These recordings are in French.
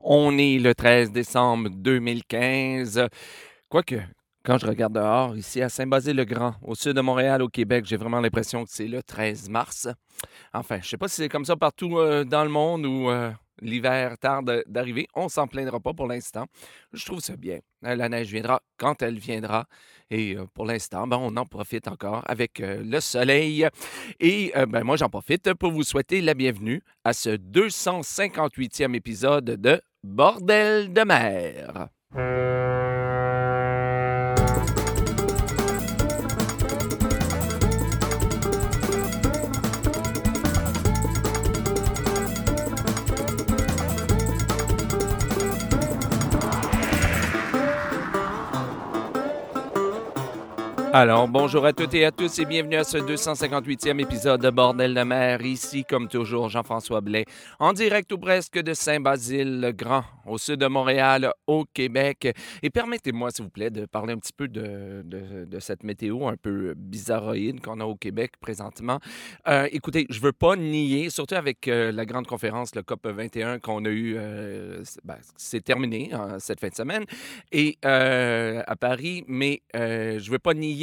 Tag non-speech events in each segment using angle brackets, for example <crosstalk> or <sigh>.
On est le 13 décembre 2015. Quoique, quand je regarde dehors, ici à Saint-Basile-le-Grand, au sud de Montréal, au Québec, j'ai vraiment l'impression que c'est le 13 mars. Enfin, je ne sais pas si c'est comme ça partout euh, dans le monde ou euh, l'hiver tarde d'arriver. On s'en plaindra pas pour l'instant. Je trouve ça bien. Euh, La neige viendra quand elle viendra. Et pour l'instant, ben, on en profite encore avec le soleil. Et ben, moi, j'en profite pour vous souhaiter la bienvenue à ce 258e épisode de Bordel de mer. Alors, bonjour à toutes et à tous et bienvenue à ce 258e épisode de Bordel de mer. Ici, comme toujours, Jean-François Blais, en direct ou presque de Saint-Basile-le-Grand, au sud de Montréal, au Québec. Et permettez-moi, s'il vous plaît, de parler un petit peu de, de- cette météo un peu bizarroïde qu'on a au Québec présentement. Euh, écoutez, je veux pas nier, surtout avec euh, la grande conférence, le COP 21 qu'on a eu, euh, ben, c'est terminé hein, cette fin de semaine, et à Paris, mais je veux pas nier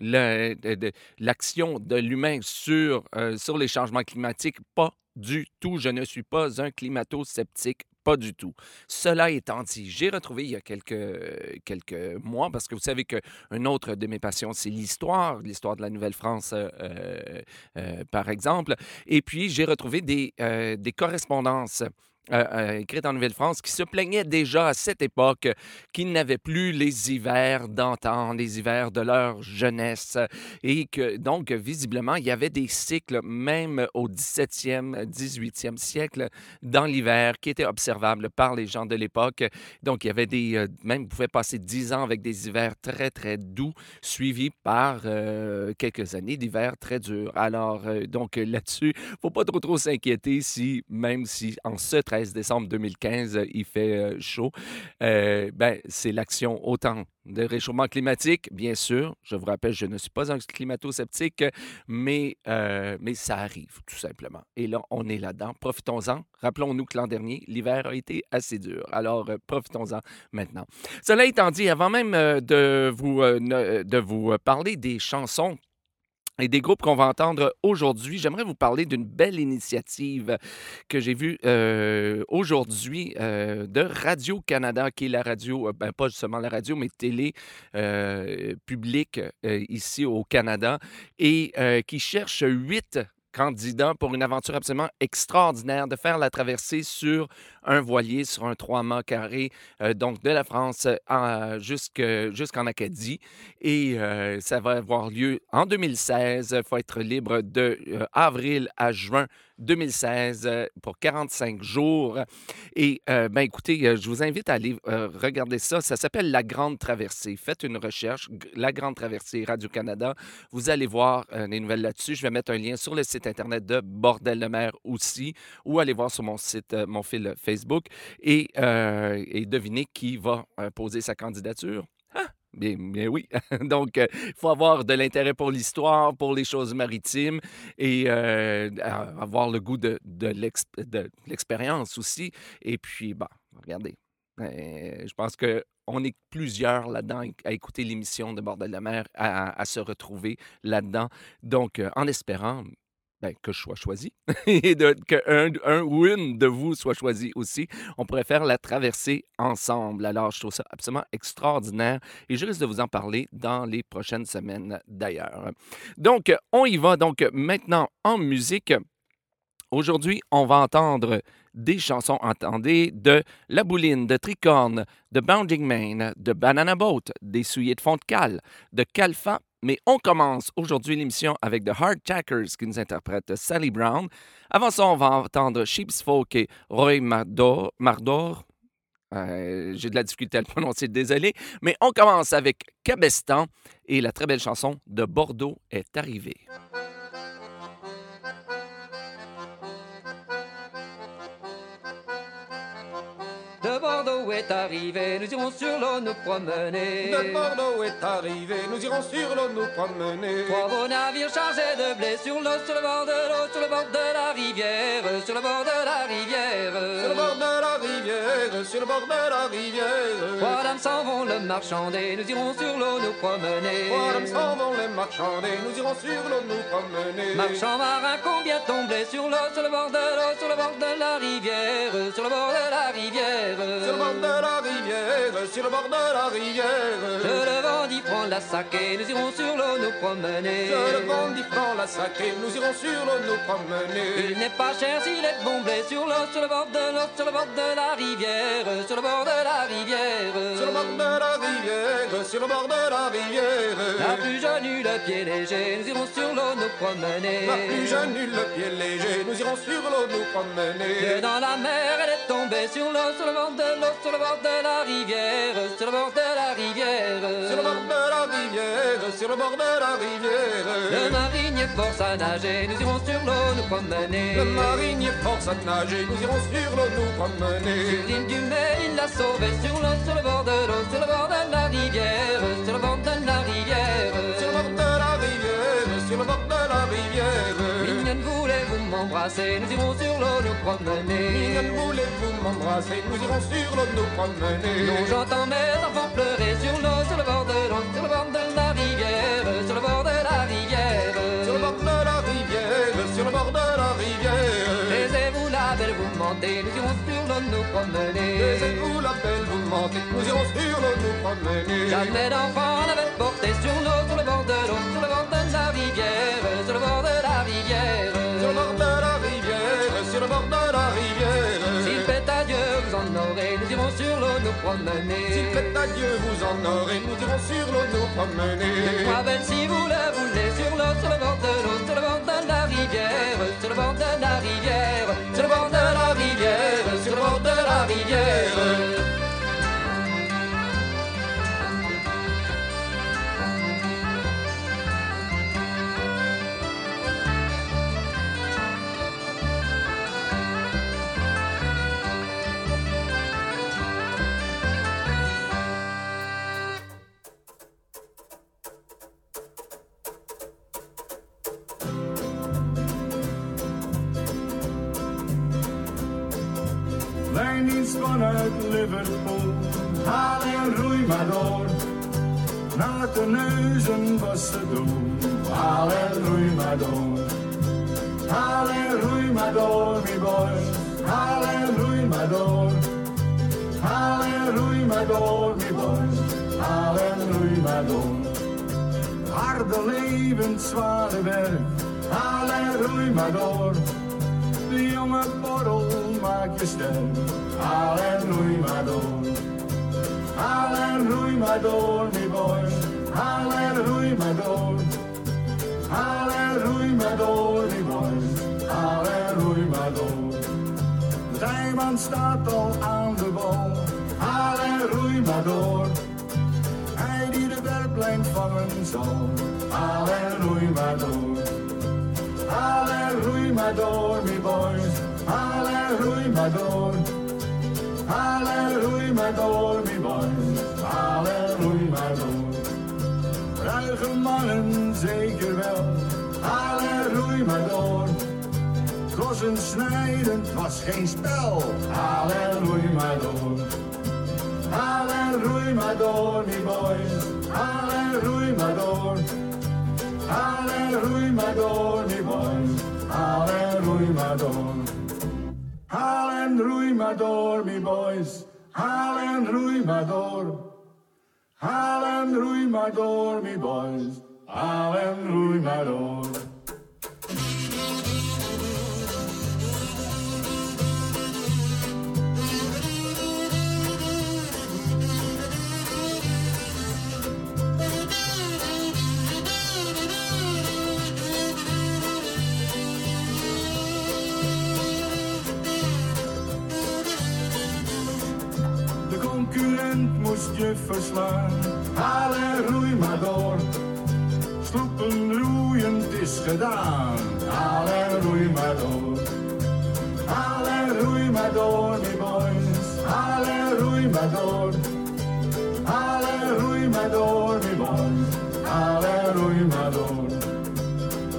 l'action de l'humain sur, euh, sur les changements climatiques. Pas du tout. Je ne suis pas un climato-sceptique. Pas du tout. Cela étant dit, j'ai retrouvé il y a quelques, quelques mois, parce que vous savez qu'une autre de mes passions, c'est l'histoire, l'histoire de la Nouvelle-France, euh, euh, euh, par exemple. Et puis, j'ai retrouvé des, euh, des correspondances euh, euh, écrites en Nouvelle-France qui se plaignaient déjà à cette époque qu'ils n'avaient plus les hivers d'antan, les hivers de leur jeunesse. Et que, donc, visiblement, il y avait des cycles, même au 17e, 18e siècle, dans l'hiver, qui étaient observables par les gens de l'époque. Donc, il y avait des. euh, même, pouvez passer 10 ans avec des hivers très, très doux, suivis par euh, quelques années d'hivers très durs. Alors, donc, là-dessus, faut pas trop, trop s'inquiéter si, même si en ce 13 décembre 2015, euh, il fait euh, chaud, euh, ben, c'est l'action autant de réchauffement climatique, bien sûr. Je vous rappelle, je ne suis pas un climato-sceptique, mais, mais ça arrive, tout simplement. Et là, on est là-dedans. Profitons-en. Rappelons-nous que l'an dernier, l'hiver a été assez dur. Alors, euh, profitons-en maintenant. Cela étant dit, avant même de vous, de vous parler des chansons et des groupes qu'on va entendre aujourd'hui, j'aimerais vous parler d'une belle initiative que j'ai vue euh, aujourd'hui euh, de Radio-Canada, qui est la radio, euh, ben, pas seulement la radio, mais télé publique ici au Canada, et qui cherche huit candidats pour une aventure absolument extraordinaire de faire la traversée sur un voilier, sur un trois mâts carré, euh, donc de la France jusque- jusqu'en Acadie. Et euh, ça va avoir lieu en 2016. Il faut être libre de euh, avril à juin 2016 euh, pour 45 jours. Et euh, ben écoutez, euh, je vous invite à aller euh, regarder ça. Ça s'appelle La Grande Traversée. Faites une recherche, La Grande Traversée Radio-Canada. Vous allez voir euh, les nouvelles là-dessus. Je vais mettre un lien sur le site internet de Bordel de mer aussi, ou aller voir sur mon site, euh, mon fil Facebook et, euh, et deviner qui va euh, poser sa candidature? Ah, Bien, bien oui. <laughs> Donc, euh, il faut avoir de l'intérêt pour l'histoire, pour les choses maritimes et euh, avoir le goût de, de l'ex- de l'expérience aussi. Et puis, bon, regardez, euh, je pense que on est plusieurs là-dedans à écouter l'émission de Bordel de la mer, à, se retrouver là-dedans. Donc, en espérant ben, que je sois choisi <laughs> et de, que un, ou une de vous soit choisi aussi, on pourrait faire la traversée ensemble. Alors, je trouve ça absolument extraordinaire et je risque de vous en parler dans les prochaines semaines d'ailleurs. Donc, on y va. Donc, maintenant, en musique, aujourd'hui, on va entendre des chansons, entendez, de La Bouline, de Tricorne, de Bounding Main, de Banana Boat, des Souliers de fond de cale, de Calfa. Mais on commence aujourd'hui l'émission avec The Hard Tackers qui nous interprète Sally Brown. Avant ça, on va entendre Sheep's Folk et Roy Mardor. Mardor. Euh, J'ai de la difficulté à le prononcer, désolé. Mais on commence avec Cabestan et la très belle chanson de Bordeaux est arrivée. Bordeaux est arrivé, nous irons sur l'eau nous promener. De Bordeaux est arrivé, nous irons sur l'eau nous promener. Trois beaux navires chargés de blé sur l'eau, sur le bord de l'eau, sur le bord de la rivière, sur le bord de la rivière. Sur le bord de la rivière, sur le bord de la rivière. Trois dames s'en vont le marchander, nous irons sur l'eau nous promener. Trois dames s'en vont les marchander, nous irons sur l'eau nous promener. Marchand marin, combien tomber sur l'eau, sur le bord de l'eau, sur le bord de la rivière, sur le bord de la rivière. Sur le bord de la rivière, sur le bord de la rivière. Je le vent d'y prendre la saké, nous irons sur l'eau nous promener. Je le vent d'y prendre la sacrée, nous irons sur l'eau nous promener. Il n'est pas cher s'il est bombé sur l'eau, sur le bord de l'eau, sur le bord de la rivière, sur le bord de la rivière. Sur le bord de la rivière, sur le bord de la rivière. La plus jeune eut le pied léger, nous irons sur l'eau nous promener. La plus jeune eut le pied léger, nous irons sur l'eau nous promener. Et dans la mer, elle est tombée sur l'eau, sur le bord de l'eau, sur le bord de la rivière, sur le bord de la rivière. Sur le bord de la rivière, sur le bord de la rivière. Le marinier force à nager, nous irons sur l'eau nous promener. Le marinier force à nager, nous irons sur l'eau nous promener. Sur l'île du il l'a sauvé sur l'eau, sur le bord de l'eau, sur le bord de la rivière, sur le bord de la rivière. Sur le bord de la rivière, sur le bord de la rivière. Mignonne, voulez-vous m'embrasser Nous irons sur l'eau nous promener. Mignonne, voulez-vous m'embrasser Nous irons sur l'eau nous promener. Non, j'entends mes enfants pleurer sur l'eau, sur le bord de l'eau, sur le bord de la rivière, sur le bord de la rivière. Sur le bord de la rivière, sur le bord de la rivière. Taisez-vous la belle, vous mentez, nous irons nous promener. La belle, vous mentez, nous irons sur l'eau nous promener. Jamais d'enfant n'avait porté sur l'eau, sur le bord de l'eau, sur le bord de la rivière, sur le bord de la rivière. Sur le bord de la rivière, sur le bord de la rivière. S'il fait adieu, vous en aurez, nous irons sur l'eau nous promener. S'il fait adieu, vous en aurez, nous irons sur l'eau nous promener. Moi belle si vous le voulez, sur l'eau, sur le bord de l'eau, sur le bord de la rivière, sur le bord de la rivière, Vanuit Liverpool, haal en roei maar door. Naar de neuzen was te doen, haal en roei maar door. Haal en roei maar door, mi boys, haal en roei maar door. Haal en roei maar door, mi boys, haal en roei maar door. Harde leven, zware werk, haal en roei maar door. De jonge borrel, maak je sterk, haal en roei maar door. Haal roei maar door, mi boys, haal maar door. Haal maar door, mi boys, haal maar door. De staat al aan de en roei maar door. Hij die de werplijn vangen zal, haal roei maar door. Haal roei maar door, mi boys. Haal maar door. Alle roei maar door, mijn boy. Halen, roei maar door. Ruige mannen, zeker wel. Halen, roei maar door. Kossen snijden was geen spel. Alle roei maar door. Halen, roei maar door, mijn boy. Halen, roei maar door. Halen, roei maar door, mijn boy. Halen, roei maar door. Hail and Rui me boys. Hail and Rui Mador. Hail and Rui me boys. Hail and Rui concurrent moest je verslaan. Haal roei maar door. Sloepen roeien, het is gedaan. Haal roei maar door. Haal roei maar door, mi boys. Haal roei maar door. Haal roei maar door, mi boys. Haal roei maar door.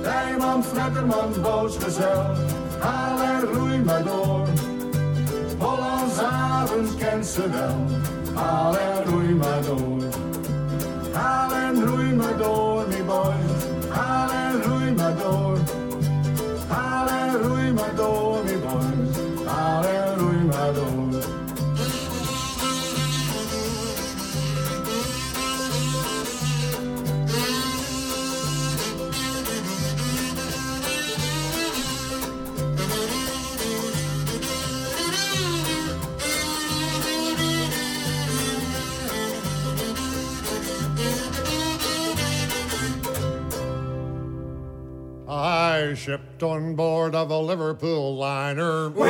Rijman, Fletterman, boos gezel. Haal en roei maar door. Hollands vanavond kan ze wel. Hallelujah, my door. Hallelujah, my Lord, me boy. Hallelujah, my Lord. Hallelujah, my Lord, me boy. Hallelujah, my I shipped on board of a Liverpool liner. We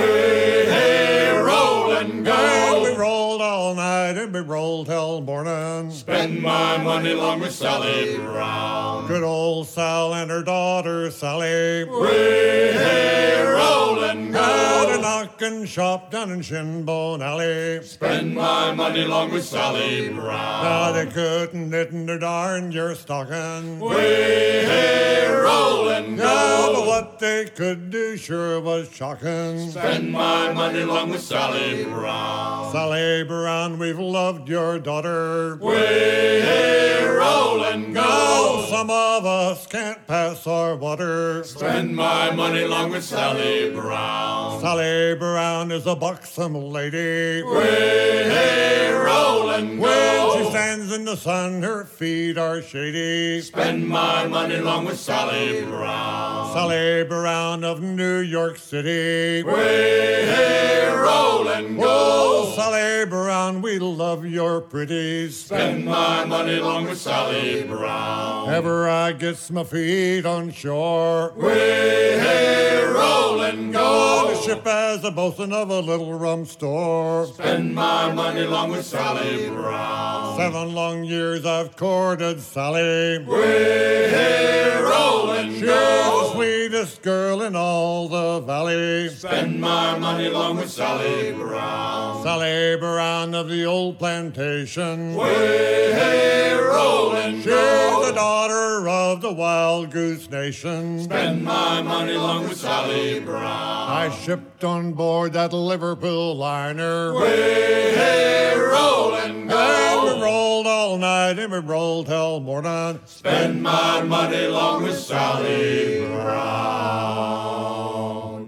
roll and And we rolled all night and we rolled till morning. Spend my money long with Sally Brown. Good old Sal and her daughter Sally. roll and Had a knockin' shop down in Shinbone Alley. Spend my money long with Sally Brown. Now they couldn't knit in their darn your stocking. roll and Yeah, but what they could do sure was shocking. Spend my money long with Sally Brown. Sally Brown, we've loved your daughter. We hey, roll and Oh, some of us can't pass our water. Spend my money long with Sally Brown. Sally Brown is a buxom lady. We hey, roll and When she stands in the sun, her feet are shady. Spend my money long with Sally Brown. Sally Brown of New York City. roll and Oh, Sally Brown, we love your pretties. Spend my money long with Sally Brown. Ever I gets my feet on shore. We hey, roll and Oh, the ship as a bosun of a little rum store. Spend my money long with Sally Brown. Seven long years I've courted Sally. roll and She's the sweetest girl in all the valley. Spend my money long with Sally Brown. Sally Brown of the old plantation. roll and She's the daughter of the Wild Goose Nation. Spend my money long with Sally Brown. I shipped on board that Liverpool liner. roll and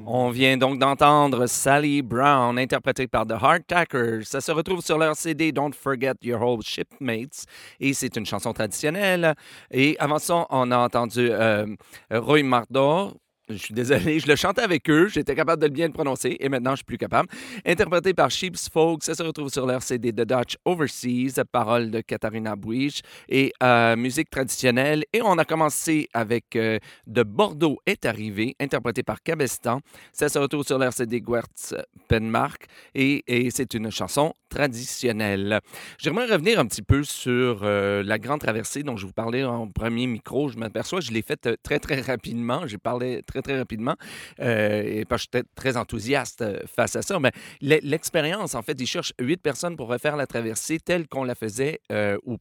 On vient donc d'entendre Sally Brown, interprétée par The Hardtackers. Ça se retrouve sur leur CD Don't Forget Your Old Shipmates. Et c'est une chanson traditionnelle. Et avant ça, on a entendu euh, Roy Mardor. Je suis désolé, je le chantais avec eux, j'étais capable de bien le prononcer et maintenant je suis plus capable. Interprété par Sheep's Folk, ça se retrouve sur leur CD The Dutch Overseas, paroles de Katharina Buich et euh, musique traditionnelle. Et on a commencé avec euh, De Bordeaux est arrivé, interprété par Cabestan. Ça se retrouve sur leur CD Guertz Penmark et c'est une chanson traditionnelle. J'aimerais revenir un petit peu sur euh, la grande traversée dont je vous parlais en premier micro. Je m'aperçois je l'ai faite euh, très, très rapidement. J'ai parlé très, très rapidement euh, et parce que j'étais très enthousiaste face à ça. Mais l'e- l'expérience, en fait, ils cherchent huit personnes pour refaire la traversée telle qu'on la faisait euh, ou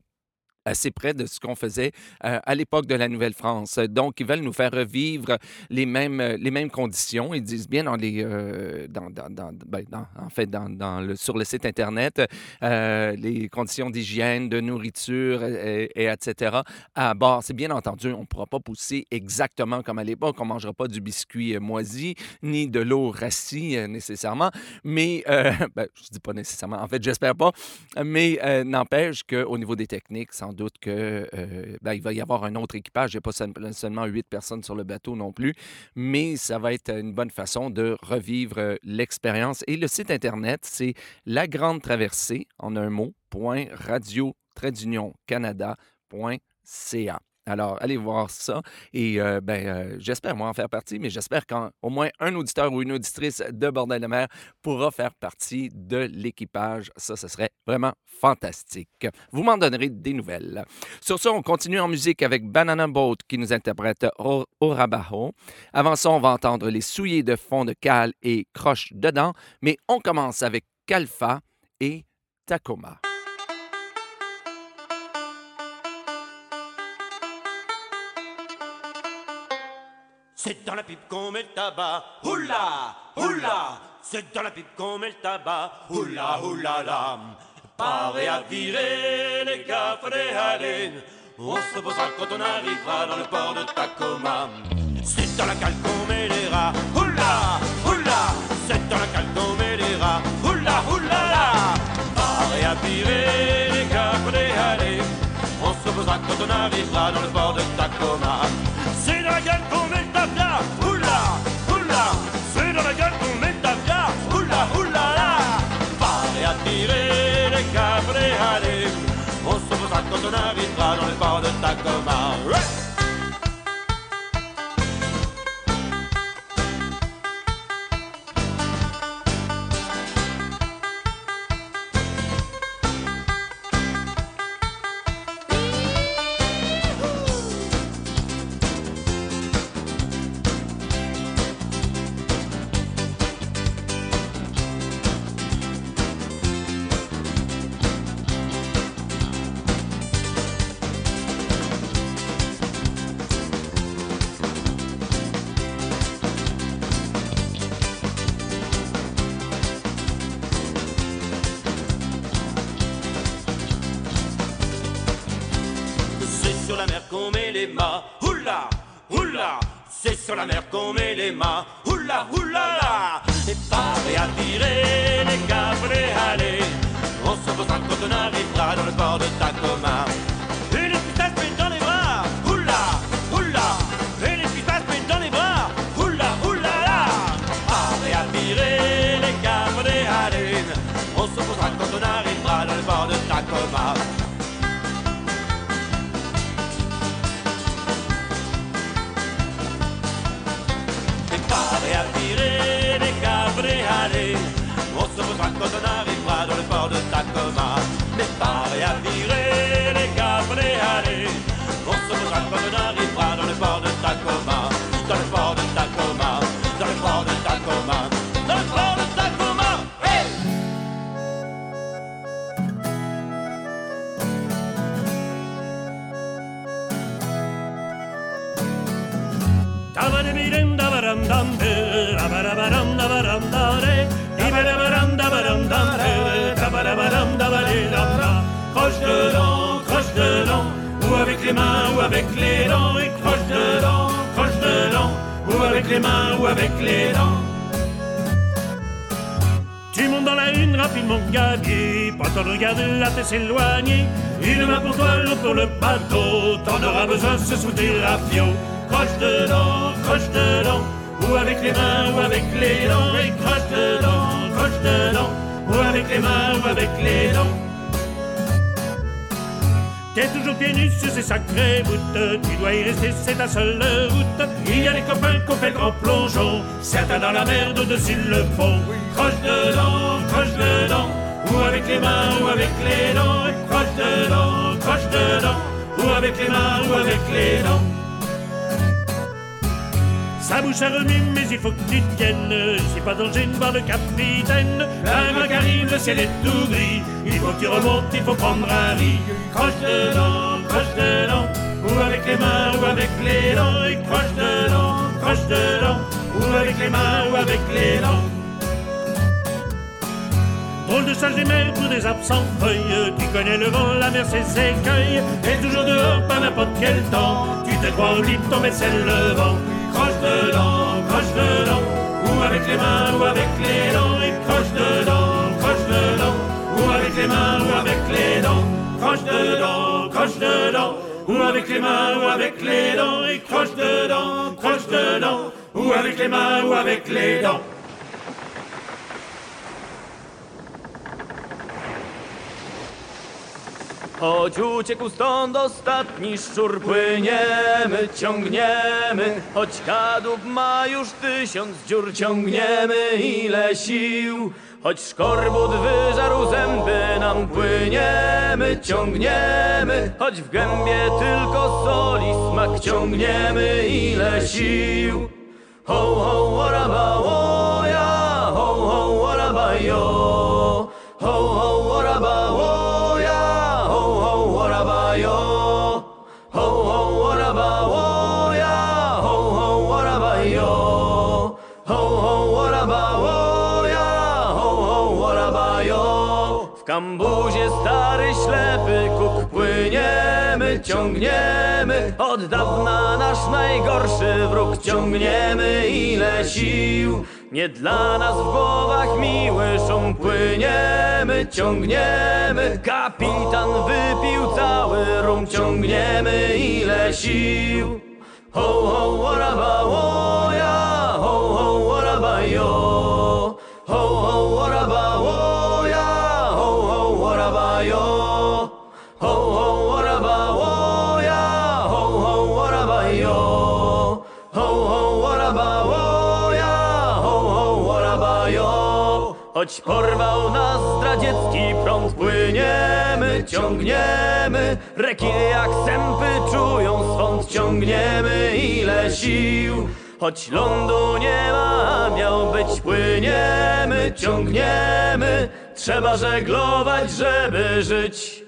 assez près de ce qu'on faisait euh, à l'époque de la Nouvelle-France. Donc, ils veulent nous faire revivre les mêmes, euh, les mêmes conditions. Ils disent bien dans les, euh, dans, dans- ben, dans- en fait, dans, le, sur le site Internet, les conditions d'hygiène, de nourriture, et, et etc. à bord. C'est bien entendu, on ne pourra pas pousser exactement comme à l'époque. On ne mangera pas du biscuit moisi, ni de l'eau rassie nécessairement. Mais, <laughs> ben, je dis pas nécessairement, en fait, j'espère pas. Mais n'empêche qu'au niveau des techniques, sans doute que euh, ben, il va y avoir un autre équipage. Il n'y a pas seul- seulement huit personnes sur le bateau non plus, mais ça va être une bonne façon de revivre euh, l'expérience. Et le site Internet, c'est La Grande Traversée, en un mot, radio, trait d'union. Alors, allez voir ça. Et euh, ben, euh, j'espère, moi, en faire partie, mais j'espère qu'au moins un auditeur ou une auditrice de Bordel de mer pourra faire partie de l'équipage. Ça, ce serait vraiment fantastique. Vous m'en donnerez des nouvelles. Sur ça, on continue en musique avec Banana Boat qui nous interprète Orabajo. Avant ça, on va entendre les souliers de fond de cale et croche dedans, mais on commence avec Calfa et Tacoma. C'est dans la pipe qu'on met le tabac. Oula, oula. C'est dans la pipe qu'on met le tabac. Oula, oula, là. Paré à virer les gaffes des haleines. On se reposera quand on arrivera dans le port de Tacoma. C'est dans la cale qu'on met les rats. Oula, oula. C'est dans la cale qu'on met les rats. Oula, oula, là. Paré à virer les gaffes des haleines. On se reposera quand on arrivera dans le port de Tacoma. Tirer les gaffes des haleines. On se reposera quand on arrivera dans le port de se les mains ou avec les dents, et croche dedans, croche dedans, ou avec les mains ou avec les dents. Tu montes dans la une rapidement gabier, pas temps de la tête s'éloigner. Une main pour toi, l'autre pour le bateau, t'en auras besoin ce soutien flot. Croche dedans, croche dedans, ou avec les mains ou avec les dents, et croche dedans, croche dedans, ou avec les mains ou avec les dents. T'es toujours pieds nus sur ces sacrées voûtes, tu dois y rester, c'est ta seule route. Il y a des copains qui ont fait grand plongeon, certains dans la merde au-dessus le fond. Croche dedans, croche dedans, ou avec les mains ou avec les dents. Croche dedans, croche dedans, ou avec les mains ou avec les dents. Sa bouche a remué, mais il faut que tu tiennes. C'est pas danger de voir le capitaine. La main arrive, le ciel est tout gris. Il faut que tu remontes, il faut prendre un riz. Croche dedans, croche dedans. Ou avec les mains, ou avec les dents. Et croche dedans, croche dedans. Ou avec les mains, ou avec les dents. Drôle de sage des mers pour des absents feuilles Tu connais le vent, la mer, ses écueils Et toujours dehors, pas n'importe quel temps Tu te crois au Lipton, mais c'est le vent Croche dedans, croche dedans Ou avec les mains, ou avec les dents Et croche dedans, croche dedans Ou avec les mains, ou avec les dents Croche dedans, croche dedans Ou avec les mains, ou avec les dents Et croche dedans, croche dedans Ou avec les mains, ou avec les dents Choć uciekł stąd ostatni szczur, płyniemy, ciągniemy, choć kadłub ma już tysiąc dziur, ciągniemy ile sił. Choć szkorbut wyżarł zęby nam, płyniemy, ciągniemy, choć w gębie tylko soli smak, ciągniemy ile sił. Ho, ho, waraba, wo, ja, ho, ho, waraba, ciągniemy. Od dawna nasz najgorszy wróg. Ciągniemy ile sił. Nie dla nas w głowach miły szum. Płyniemy, ciągniemy. Kapitan wypił cały rum, ciągniemy ile sił. Ho, ho, waraba, wo, Choć porwał nas zdradziecki prąd Płyniemy, ciągniemy. Rekiny jak sępy czują swąd Ciągniemy ile sił. Choć lądu nie ma, miał być Płyniemy, ciągniemy. Trzeba żeglować, żeby żyć.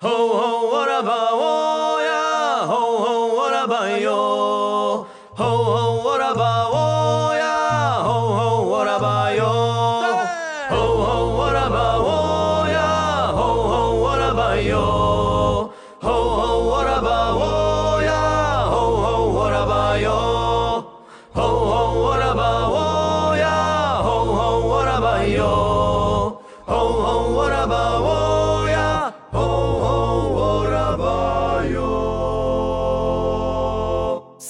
Ho, ho, waraba, wo, ja, ho, ho, waraba, yo. Ho, ho,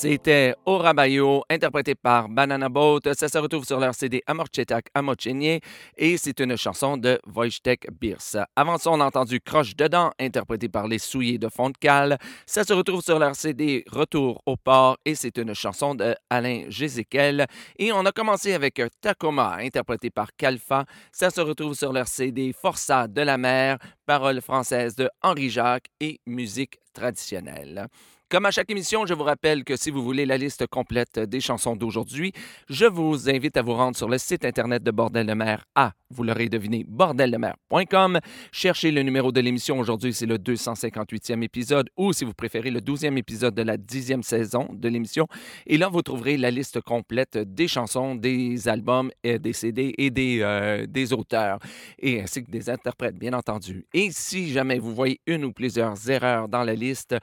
C'était Orabayo, interprété par Banana Boat. Ça se retrouve sur leur CD Amorchetak Amochenye et c'est une chanson de Wojtek Birs. Avant ça, on a entendu Croche dedans, interprété par les Souillés de Fontcal. Ça se retrouve sur leur CD Retour au port et c'est une chanson de Alain Jézéquel. Et on a commencé avec Tacoma, interprété par Kalfa. Ça se retrouve sur leur CD Forçat de la mer, paroles françaises de Henri Jacques et musique traditionnelle. Comme à chaque émission, je vous rappelle que si vous voulez la liste complète des chansons d'aujourd'hui, je vous invite à vous rendre sur le site internet de Bordel de mer à, vous l'aurez deviné, bordeldemer.com. Cherchez le numéro de l'émission. Aujourd'hui, c'est le 258e épisode ou, si vous préférez, le 12e épisode de la 10e saison de l'émission. Et là, vous trouverez la liste complète des chansons, des albums, et des CD et des, euh, des auteurs, et ainsi que des interprètes, bien entendu. Et si jamais vous voyez une ou plusieurs erreurs dans la liste,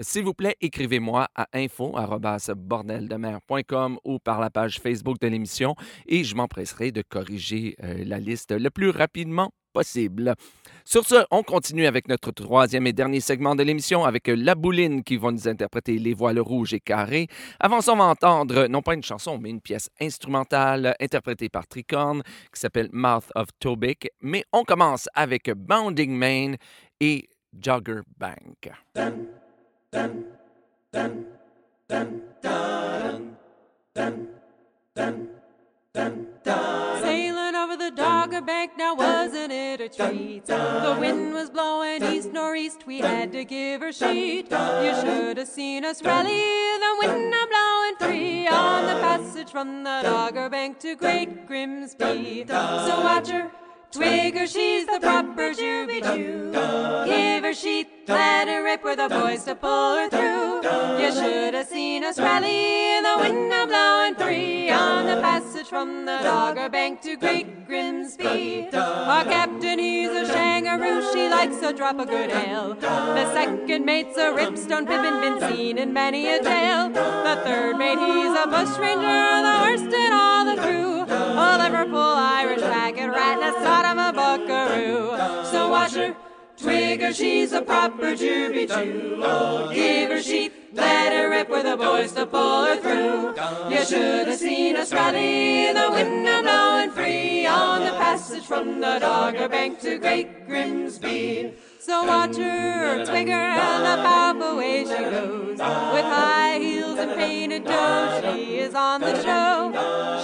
s'il vous plaît, écrivez-moi à info.bordeldemer.com ou par la page Facebook de l'émission et je m'empresserai de corriger euh, la liste le plus rapidement possible. Sur ce, on continue avec notre troisième et dernier segment de l'émission avec La Bouline qui va nous interpréter Les voiles rouges et carrées. Avant ça, on va entendre non pas une chanson, mais une pièce instrumentale interprétée par Tricorn qui s'appelle Mouth of Tobic. Mais on commence avec Bounding Main et Jogger Bank. Sailing over the Dogger Bank, now wasn't it a treat? The wind was blowing east northeast, we had to give her sheet. You should have seen us rally, the wind a blowing free on the passage from the Dogger Bank to Great Grimsby. So watch her. Twig her, she's the proper Juby. Give her sheet, let her rip with the boys to pull her through. You should have seen us rally, in the wind a blowing free on the passage from the Dogger Bank to Great Grimsby. Our captain, he's a shangaroo, she likes a drop of good ale. The second mate's a ripstone pippin, been seen in many a tale. The third mate, he's a bushranger, the worst in all the crew. A Liverpool Irish faggot rat, and a sort of a buckaroo. So watch her. Twig her, she's a proper Juby give her sheet, let her rip with the boys to pull her through. You should have seen us rally, in the wind a blowing free on the passage from the Dogger Bank to Great Grimsby. So watch her, twig her, and the powerful way she goes. With high heels and painted toes, she is on the show.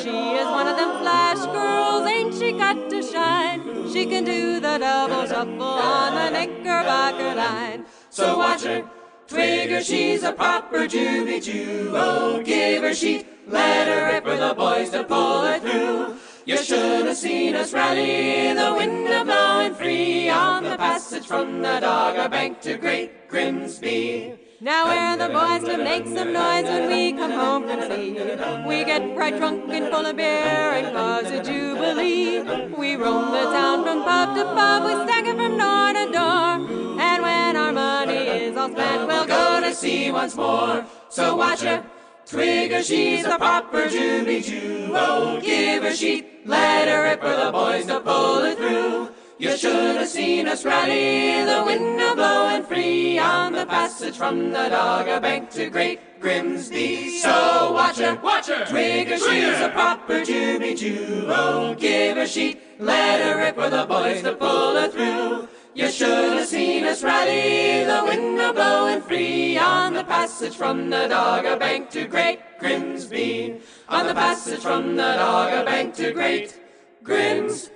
She is one of them flash girls, ain't she got to shine? She can do the double shuffle on the knickerbocker line. So watch her, twig her, she's a proper Juby Jew. Oh, give her sheet, let her rip for the boys to pull her through. You should have seen us rally, the wind a blowing free on the passage from the Dogger Bank to Great Grimsby. Now we're the boys to make some noise when we come home from sea. We get right drunk and full of beer and cause a jubilee. We roam the town from pub to pub, we stagger from door to door. And when our money is all spent, we'll go to sea once more. So watch her, twig her, she's a proper Juby Jew. Oh, give her sheet, let her rip for the boys to pull it through. You should have seen us rally, the wind a blowing free on the passage from the Dogger Bank to Great Grimsby. So watch her, watch her, twig her, she's a proper Juby Jew. Oh, give her sheet, let her rip for the boys to pull her through. You should have seen us rally, the wind a blowing free on the passage from the Dogger Bank to Great Grimsby. On the passage from the Dogger Bank to Great Grimsby.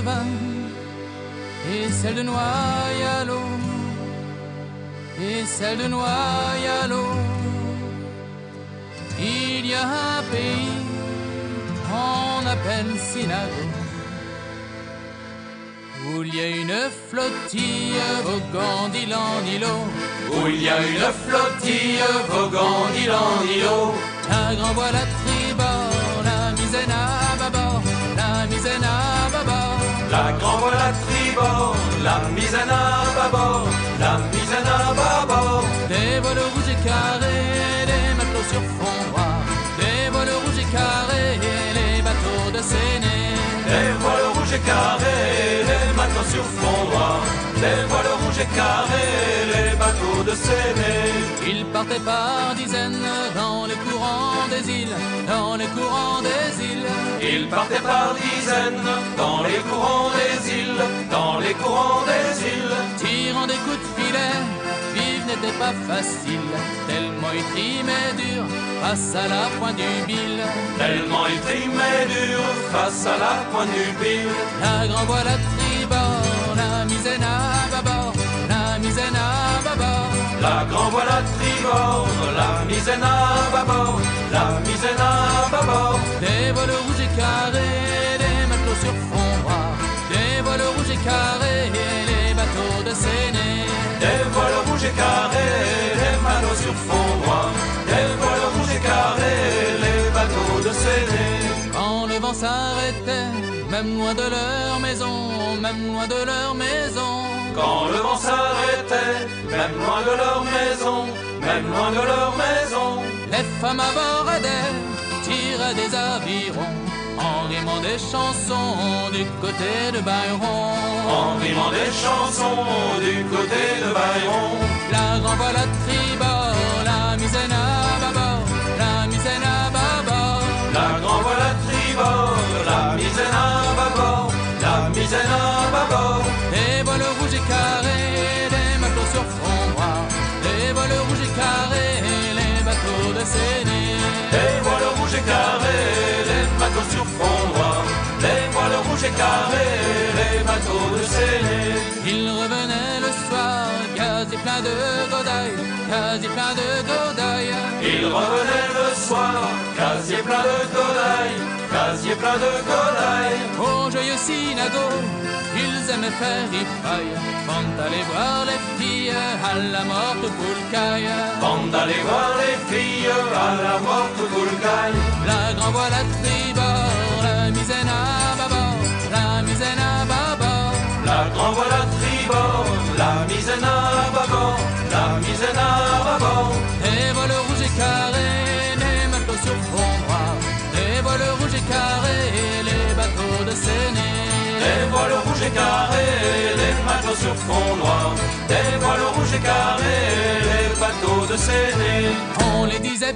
de vin et celle de Noyalo et celle de Noyalo. Il y a un pays qu'on appelle Sinago où il y a une flottille voguant en îlot. Où il y a une flottille voguant en îlot. La grand voile à tribord, la misaine à bâbord, la misaine à. La grand voile à tribord, la misaine à bâbord, la misaine à bâbord. Des voiles rouges et carrés, des matelots sur fond noir. Des voiles rouges et carrés, les bateaux de Séné. Des voiles rouges et carrés, les matelots sur fond noir. Des voiles rouges et carrés, les bateaux de Séné. Ils partaient par dizaines dans les courants des îles, dans les courants des îles. Ils partaient par dizaines dans les courants des îles, dans les courants des îles. Tirant des coups de filet, vivre n'était pas facile, tellement ils trimaient dur face à la pointe du bille. Tellement ils trimaient dur face à la pointe du bille. La grand voile à tribord, la misaine La grand voile à tribord, la misaine à bâbord, la misaine à bâbord. Des voiles rouges et carrés, des matelots sur fond noir. Des voiles rouges et carrés, les bateaux de Séné. Des voiles rouges et carrés, les matelots sur fond noir. Des voiles rouges et carrés, les bateaux de Séné. Quand le vent s'arrêtait, même loin de leur maison, même loin de leur maison. Quand le vent s'arrêtait, même loin de leur maison, même loin de leur maison. Les femmes abordaient, tiraient des avirons, en rimant des chansons du côté de Byron. En rimant des chansons du côté de Byron. La grand à tribord, la misaine et carrés, les bateaux sur fond noir. Les voiles rouges et carrés, les bateaux de Séné. Il revenait le soir, quasi plein de godailles, quasi plein de godailles. Il revenait le soir, casier plein de godailles, casier plein de godailles. Au joyeux Sinago, ils aimaient faire ripaille, vont aller voir les filles à la morte poulcaille. Bande d'aller voir les filles à la morte bourgaille. La grand voile carrés, les matelots sur fond noir. Des voiles rouges et carrés, les bateaux de Séné. On les disait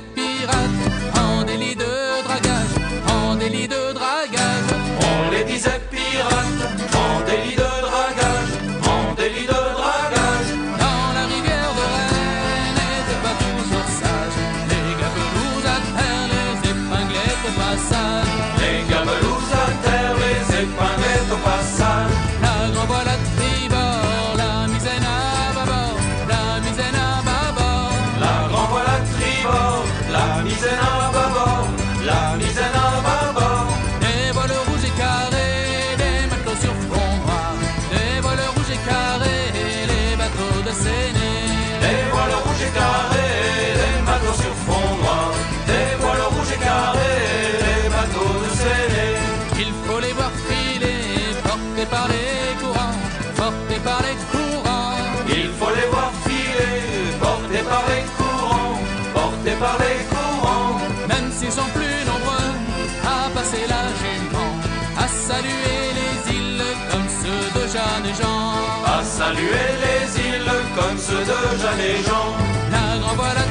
Jeanne et Jean. À saluer les îles comme ceux de Jeanne et Jean. La grand voile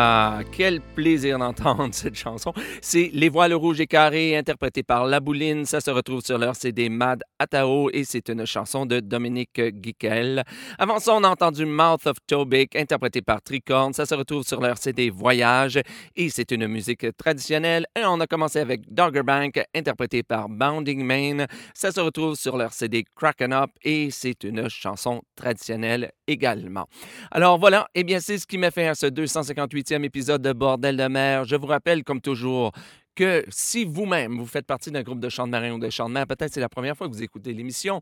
Ah, quel plaisir d'entendre <laughs> cette chanson. C'est Les Voiles Rouges et Carrés, interprétée par La Bouline. Ça se retrouve sur leur CD Mad Atao et c'est une chanson de Dominique Guiquel. Avant ça, on a entendu Mouth of Tobic, interprété par Tricorn. Ça se retrouve sur leur CD Voyage et c'est une musique traditionnelle. Et on a commencé avec Doggerbank, interprété par Bounding Main. Ça se retrouve sur leur CD Cracken Up et c'est une chanson traditionnelle également. Alors voilà, eh bien c'est ce qui m'a fait à ce 258e épisode de Bordel de mer. Je vous rappelle, comme toujours, que si vous-même, vous faites partie d'un groupe de chants de marin ou de chants de mer, peut-être c'est la première fois que vous écoutez l'émission,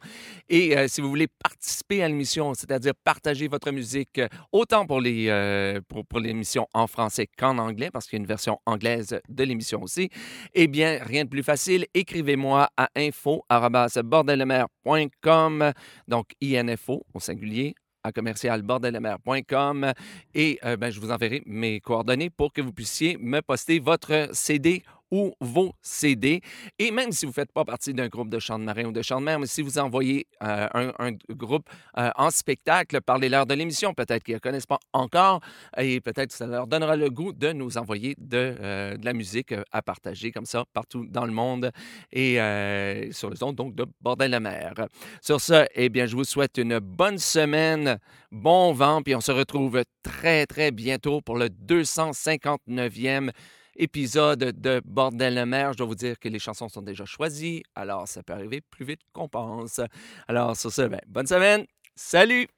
et euh, si vous voulez participer à l'émission, c'est-à-dire partager votre musique, euh, autant euh, pour, pour l'émission en français qu'en anglais, parce qu'il y a une version anglaise de l'émission aussi, eh bien, rien de plus facile, écrivez-moi à info.bordellemer.com, donc info au singulier, à commercial bordellemer.com et euh, ben, je vous enverrai mes coordonnées pour que vous puissiez me poster votre CD ou vos CD. Et même si vous ne faites pas partie d'un groupe de chants de marin ou de chants de mer, mais si vous envoyez euh, un, groupe euh, en spectacle, parlez-leur de l'émission. Peut-être qu'ils ne connaissent pas encore et peut-être que ça leur donnera le goût de nous envoyer de, euh, la musique à partager comme ça partout dans le monde et sur les ondes donc de Bordel la mer. Sur ce, eh bien, je vous souhaite une bonne semaine, bon vent, puis on se retrouve très, très bientôt pour le 259e épisode de Bordel le mer. Je dois vous dire que les chansons sont déjà choisies, alors ça peut arriver plus vite qu'on pense. Alors sur ce, ben, bonne semaine, salut!